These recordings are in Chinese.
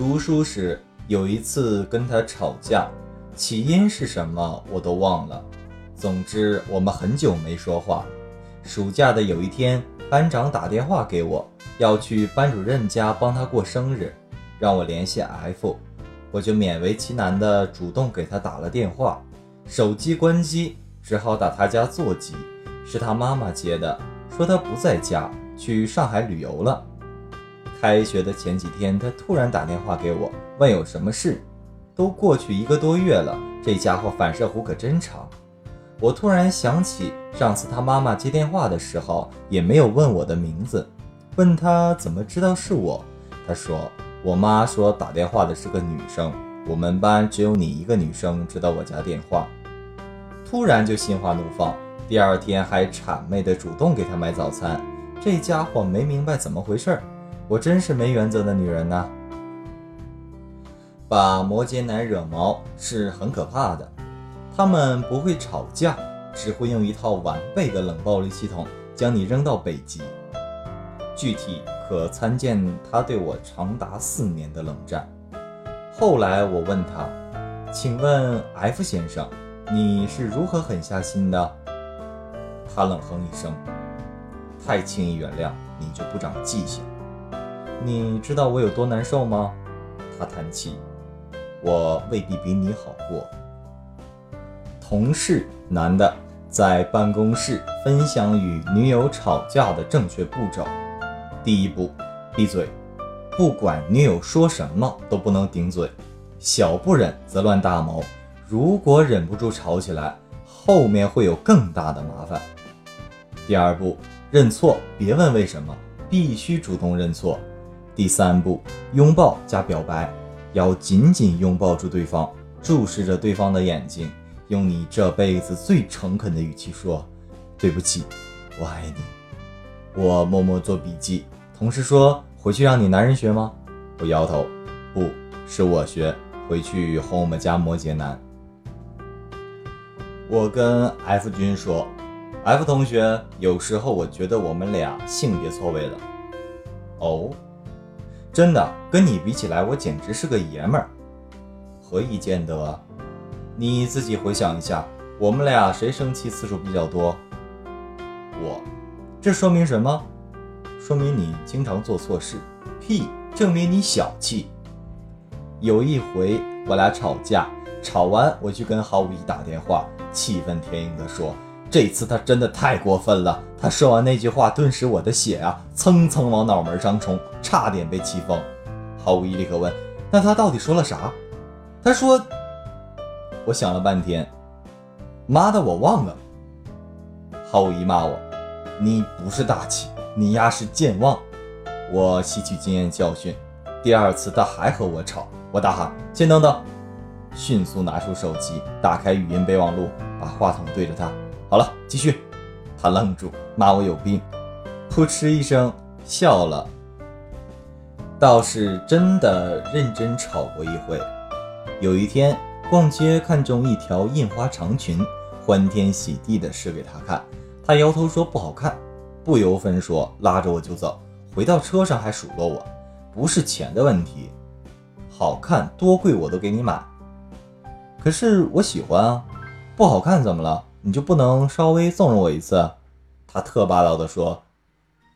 读书时有一次跟他吵架，起因是什么我都忘了。总之我们很久没说话。暑假的有一天，班长打电话给我，要去班主任家帮他过生日，让我联系 F，我就勉为其难的主动给他打了电话。手机关机，只好打他家座机，是他妈妈接的，说他不在家，去上海旅游了。开学的前几天，他突然打电话给我，问有什么事。都过去一个多月了，这家伙反射弧可真长。我突然想起上次他妈妈接电话的时候，也没有问我的名字，问他怎么知道是我。他说我妈说打电话的是个女生，我们班只有你一个女生知道我家电话。突然就心花怒放，第二天还谄媚的主动给他买早餐。这家伙没明白怎么回事儿。我真是没原则的女人呐！把摩羯男惹毛是很可怕的，他们不会吵架，只会用一套完备的冷暴力系统将你扔到北极。具体可参见他对我长达四年的冷战。后来我问他：“请问 F 先生，你是如何狠下心的？”他冷哼一声：“太轻易原谅你就不长记性。”你知道我有多难受吗？他叹气，我未必比你好过。同事男的在办公室分享与女友吵架的正确步骤：第一步，闭嘴，不管女友说什么都不能顶嘴，小不忍则乱大谋。如果忍不住吵起来，后面会有更大的麻烦。第二步，认错，别问为什么，必须主动认错。第三步，拥抱加表白，要紧紧拥抱住对方，注视着对方的眼睛，用你这辈子最诚恳的语气说：“对不起，我爱你。”我默默做笔记。同事说：“回去让你男人学吗？”我摇头：“不是我学，回去哄我们家摩羯男。”我跟 F 君说：“F 同学，有时候我觉得我们俩性别错位了。”哦。真的跟你比起来，我简直是个爷们儿。何以见得？你自己回想一下，我们俩谁生气次数比较多？我。这说明什么？说明你经常做错事。屁！证明你小气。有一回我俩吵架，吵完我去跟郝五一打电话，气愤填膺地说。这次他真的太过分了。他说完那句话，顿时我的血啊蹭蹭往脑门上冲，差点被气疯。郝无一立刻问：“那他到底说了啥？”他说：“我想了半天，妈的，我忘了。”郝无一骂我：“你不是大气，你丫是健忘。”我吸取经验教训，第二次他还和我吵，我大喊：“先等等！”迅速拿出手机，打开语音备忘录，把话筒对着他。好了，继续。他愣住，骂我有病，噗嗤一声笑了。倒是真的认真吵过一回。有一天逛街，看中一条印花长裙，欢天喜地的试给他看，他摇头说不好看，不由分说拉着我就走。回到车上还数落我，不是钱的问题，好看多贵我都给你买。可是我喜欢啊，不好看怎么了？你就不能稍微纵容我一次？他特霸道的说：“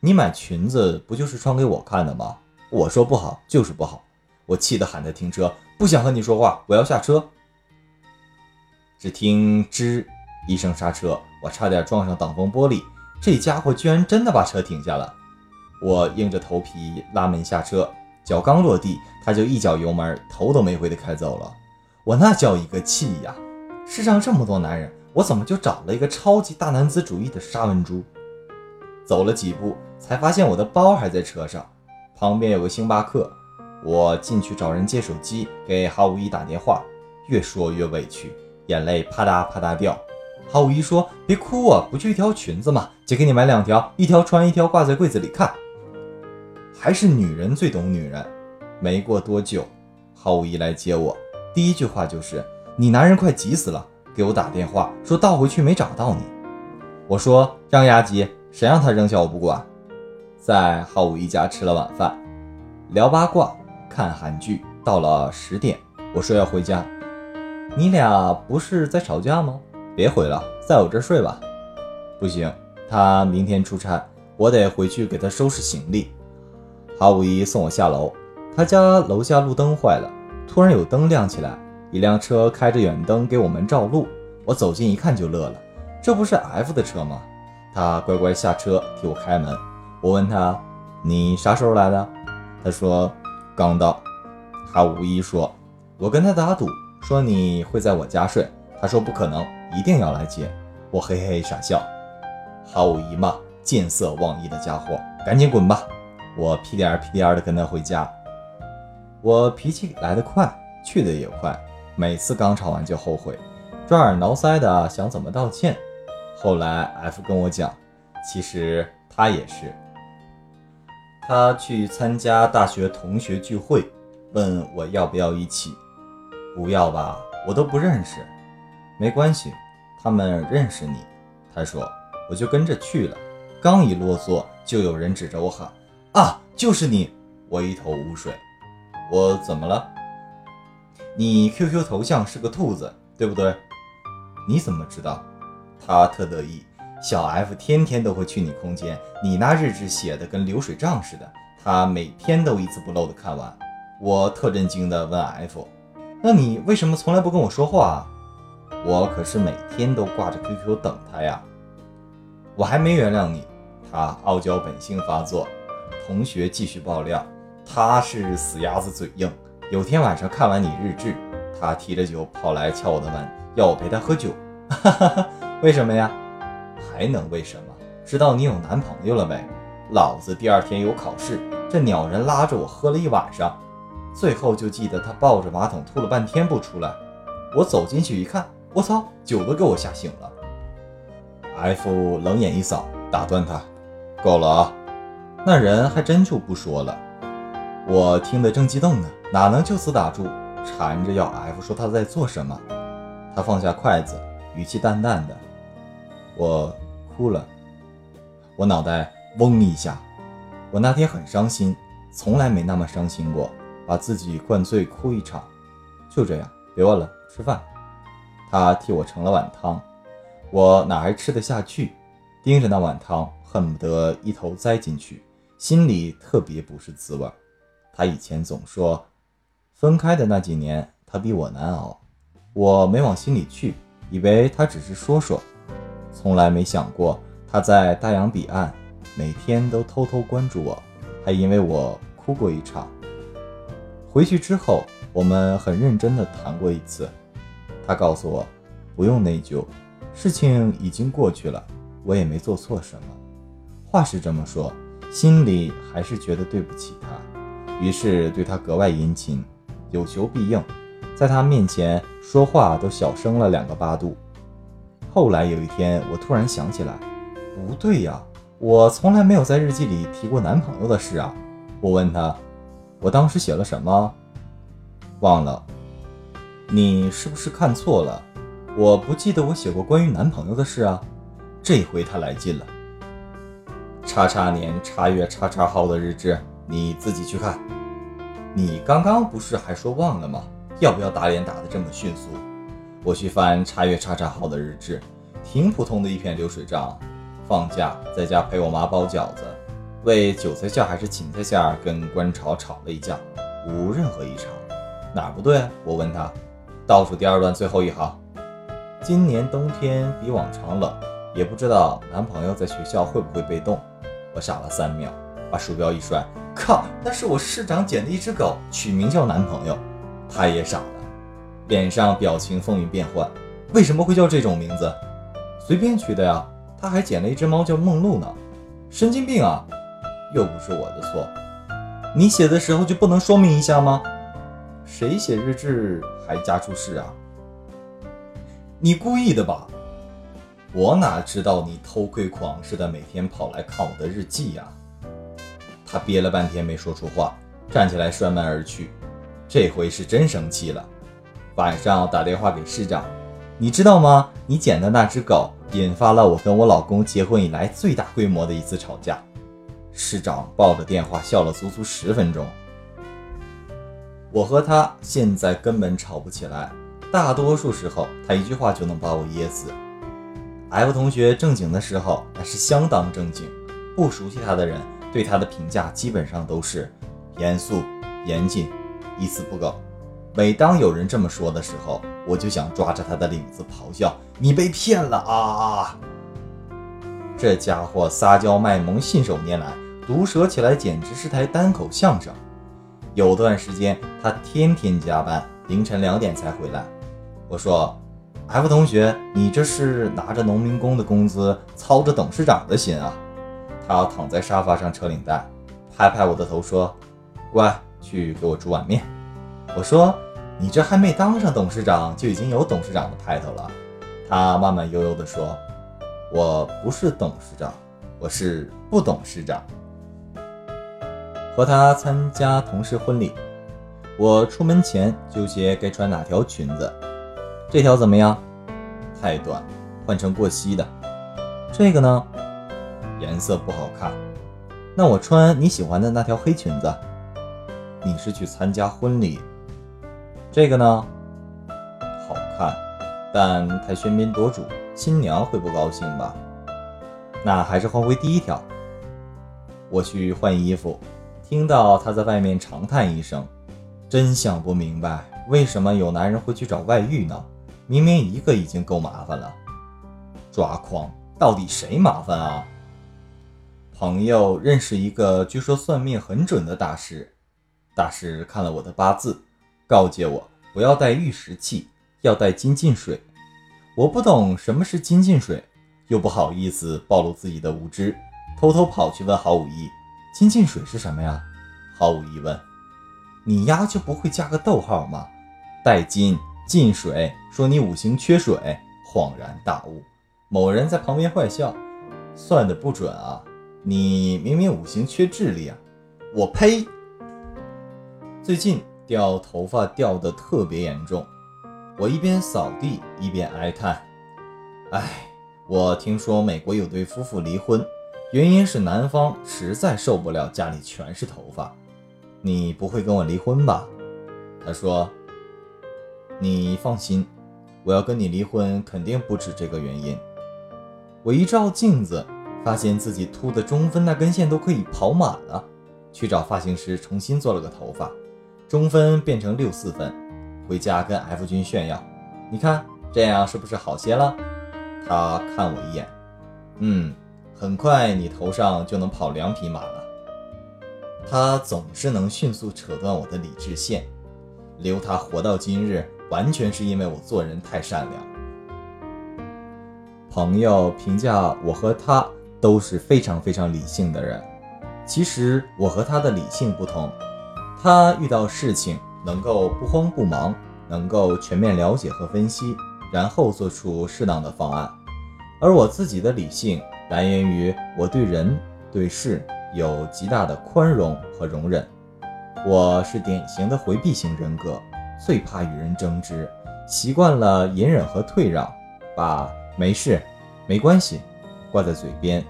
你买裙子不就是穿给我看的吗？我说不好就是不好。”我气得喊他停车，不想和你说话，我要下车。只听吱一声刹车，我差点撞上挡风玻璃。这家伙居然真的把车停下了。我硬着头皮拉门下车，脚刚落地，他就一脚油门，头都没回的开走了。我那叫一个气呀！世上这么多男人。我怎么就找了一个超级大男子主义的沙文猪？走了几步，才发现我的包还在车上，旁边有个星巴克。我进去找人借手机，给郝五一打电话，越说越委屈，眼泪啪嗒啪嗒掉。郝五一说：“别哭啊，不就一条裙子吗？姐给你买两条，一条穿，一条挂在柜子里看。”还是女人最懂女人。没过多久，郝五一来接我，第一句话就是：“你男人快急死了。”给我打电话说倒回去没找到你，我说让丫急，谁让他扔下我不管。在浩武一家吃了晚饭，聊八卦，看韩剧，到了十点，我说要回家。你俩不是在吵架吗？别回了，在我这睡吧。不行，他明天出差，我得回去给他收拾行李。郝五一送我下楼，他家楼下路灯坏了，突然有灯亮起来，一辆车开着远灯给我们照路。我走近一看就乐了，这不是 F 的车吗？他乖乖下车替我开门。我问他：“你啥时候来的？”他说：“刚到。”哈五一说：“我跟他打赌，说你会在我家睡。”他说：“不可能，一定要来接。”我嘿嘿傻笑。哈五一嘛，见色忘义的家伙，赶紧滚吧！我屁颠儿屁颠儿的跟他回家。我脾气来得快，去得也快，每次刚吵完就后悔，抓耳挠腮的想怎么道歉。后来 F 跟我讲，其实他也是。他去参加大学同学聚会，问我要不要一起。不要吧，我都不认识。没关系，他们认识你。他说，我就跟着去了。刚一落座，就有人指着我喊。啊，就是你！我一头雾水。我怎么了？你 QQ 头像是个兔子，对不对？你怎么知道？他特得意。小 F 天天都会去你空间，你那日志写的跟流水账似的，他每天都一字不漏的看完。我特震惊的问 F：“ 那你为什么从来不跟我说话？我可是每天都挂着 QQ 等他呀。”我还没原谅你。他傲娇本性发作。同学继续爆料，他是死鸭子嘴硬。有天晚上看完你日志，他提着酒跑来敲我的门，要我陪他喝酒。哈哈哈，为什么呀？还能为什么？知道你有男朋友了没？老子第二天有考试，这鸟人拉着我喝了一晚上，最后就记得他抱着马桶吐了半天不出来。我走进去一看，我操，酒都给我吓醒了。F 冷眼一扫，打断他，够了啊。那人还真就不说了，我听得正激动呢，哪能就此打住？缠着要 F 说他在做什么。他放下筷子，语气淡淡的：“我哭了。”我脑袋嗡一下，我那天很伤心，从来没那么伤心过，把自己灌醉哭一场。就这样，别忘了吃饭。他替我盛了碗汤，我哪还吃得下去？盯着那碗汤，恨不得一头栽进去。心里特别不是滋味儿。他以前总说，分开的那几年他比我难熬，我没往心里去，以为他只是说说，从来没想过他在大洋彼岸每天都偷偷关注我，还因为我哭过一场。回去之后，我们很认真的谈过一次，他告诉我不用内疚，事情已经过去了，我也没做错什么。话是这么说。心里还是觉得对不起他，于是对他格外殷勤，有求必应，在他面前说话都小声了两个八度。后来有一天，我突然想起来，不对呀，我从来没有在日记里提过男朋友的事啊。我问他，我当时写了什么？忘了。你是不是看错了？我不记得我写过关于男朋友的事啊。这回他来劲了。叉叉年叉月叉叉号的日志，你自己去看。你刚刚不是还说忘了吗？要不要打脸打得这么迅速？我去翻查阅叉叉号的日志，挺普通的一篇流水账。放假在家陪我妈包饺子，为韭菜馅还是芹菜馅跟观潮吵了一架，无任何异常。哪儿不对？我问他。倒数第二段最后一行：今年冬天比往常冷，也不知道男朋友在学校会不会被冻。我傻了三秒，把鼠标一摔，靠！那是我市长捡的一只狗，取名叫男朋友。他也傻了，脸上表情风云变幻。为什么会叫这种名字？随便取的呀。他还捡了一只猫叫梦露呢。神经病啊！又不是我的错。你写的时候就不能说明一下吗？谁写日志还加注释啊？你故意的吧？我哪知道你偷窥狂似的每天跑来看我的日记呀！他憋了半天没说出话，站起来摔门而去。这回是真生气了。晚上打电话给市长，你知道吗？你捡的那只狗引发了我跟我老公结婚以来最大规模的一次吵架。市长抱着电话笑了足足十分钟。我和他现在根本吵不起来，大多数时候他一句话就能把我噎死。F 同学正经的时候那是相当正经，不熟悉他的人对他的评价基本上都是严肃、严谨、一丝不苟。每当有人这么说的时候，我就想抓着他的领子咆哮：“你被骗了啊！”这家伙撒娇卖萌、信手拈来，毒舌起来简直是台单口相声。有段时间，他天天加班，凌晨两点才回来。我说：“F 同学，你这是拿着农民工的工资，操着董事长的心啊？”他躺在沙发上扯领带，拍拍我的头说：“乖，去给我煮碗面。”我说：“你这还没当上董事长，就已经有董事长的派头了。”他慢慢悠悠地说：“我不是董事长，我是不董事长。”和他参加同事婚礼，我出门前纠结该穿哪条裙子。这条怎么样？太短，换成过膝的。这个呢？颜色不好看。那我穿你喜欢的那条黑裙子。你是去参加婚礼。这个呢？好看，但太喧宾夺主，新娘会不高兴吧？那还是换回第一条。我去换衣服。听到他在外面长叹一声，真想不明白为什么有男人会去找外遇呢？明明一个已经够麻烦了。抓狂！到底谁麻烦啊？朋友认识一个据说算命很准的大师，大师看了我的八字，告诫我不要带玉石器，要带金进水。我不懂什么是金进水，又不好意思暴露自己的无知，偷偷跑去问郝武一。金进水是什么呀？毫无疑问，你丫就不会加个逗号吗？带金进水，说你五行缺水。恍然大悟，某人在旁边坏笑，算的不准啊！你明明五行缺智力啊！我呸！最近掉头发掉的特别严重，我一边扫地一边哀叹：哎，我听说美国有对夫妇离婚。原因是男方实在受不了家里全是头发，你不会跟我离婚吧？他说：“你放心，我要跟你离婚肯定不止这个原因。”我一照镜子，发现自己秃的中分那根线都可以跑满了，去找发型师重新做了个头发，中分变成六四分，回家跟 F 君炫耀：“你看这样是不是好些了？”他看我一眼，嗯。很快，你头上就能跑两匹马了。他总是能迅速扯断我的理智线，留他活到今日，完全是因为我做人太善良。朋友评价我和他都是非常非常理性的人，其实我和他的理性不同。他遇到事情能够不慌不忙，能够全面了解和分析，然后做出适当的方案，而我自己的理性。来源于我对人对事有极大的宽容和容忍。我是典型的回避型人格，最怕与人争执，习惯了隐忍和退让，把“没事，没关系”挂在嘴边。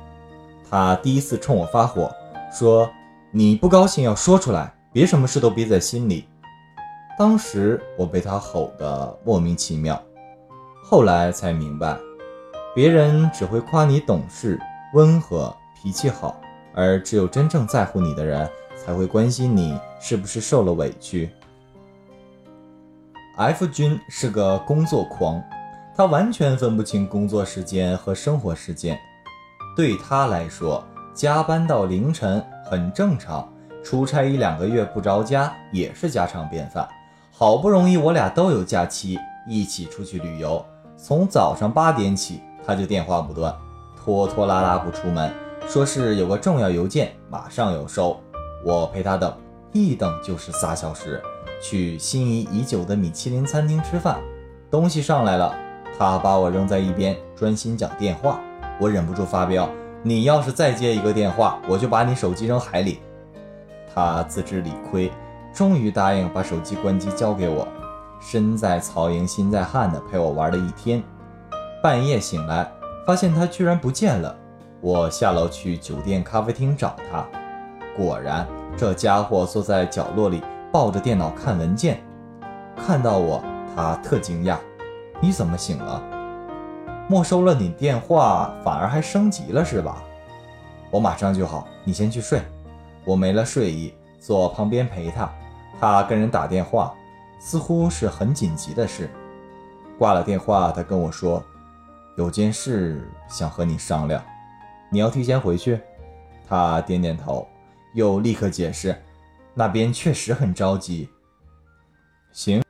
他第一次冲我发火，说：“你不高兴要说出来，别什么事都憋在心里。”当时我被他吼得莫名其妙，后来才明白。别人只会夸你懂事、温和、脾气好，而只有真正在乎你的人才会关心你是不是受了委屈。F 君是个工作狂，他完全分不清工作时间和生活时间。对他来说，加班到凌晨很正常，出差一两个月不着家也是家常便饭。好不容易我俩都有假期，一起出去旅游，从早上八点起。他就电话不断，拖拖拉拉不出门，说是有个重要邮件，马上要收。我陪他等，一等就是仨小时。去心仪已久的米其林餐厅吃饭，东西上来了，他把我扔在一边，专心讲电话。我忍不住发飙：“你要是再接一个电话，我就把你手机扔海里。”他自知理亏，终于答应把手机关机交给我。身在曹营心在汉的陪我玩了一天。半夜醒来，发现他居然不见了。我下楼去酒店咖啡厅找他，果然这家伙坐在角落里，抱着电脑看文件，看到我，他特惊讶：“你怎么醒了？没收了你电话，反而还升级了是吧？”我马上就好，你先去睡。我没了睡意，坐旁边陪他。他跟人打电话，似乎是很紧急的事。挂了电话，他跟我说：“有件事想和你商量，你要提前回去。”他点点头，又立刻解释：“那边确实很着急。”行，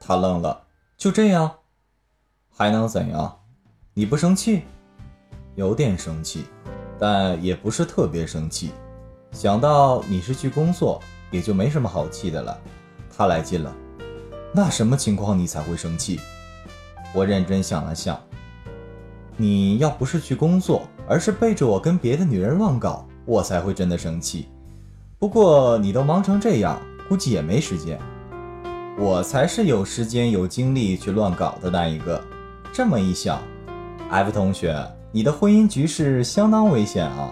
他愣了。就这样，还能怎样？你不生气？有点生气，但也不是特别生气。想到你是去工作，也就没什么好气的了。他来劲了。那什么情况你才会生气？我认真想了想，你要不是去工作，而是背着我跟别的女人乱搞，我才会真的生气。不过你都忙成这样，估计也没时间。我才是有时间有精力去乱搞的那一个。这么一想，F 同学，你的婚姻局势相当危险啊！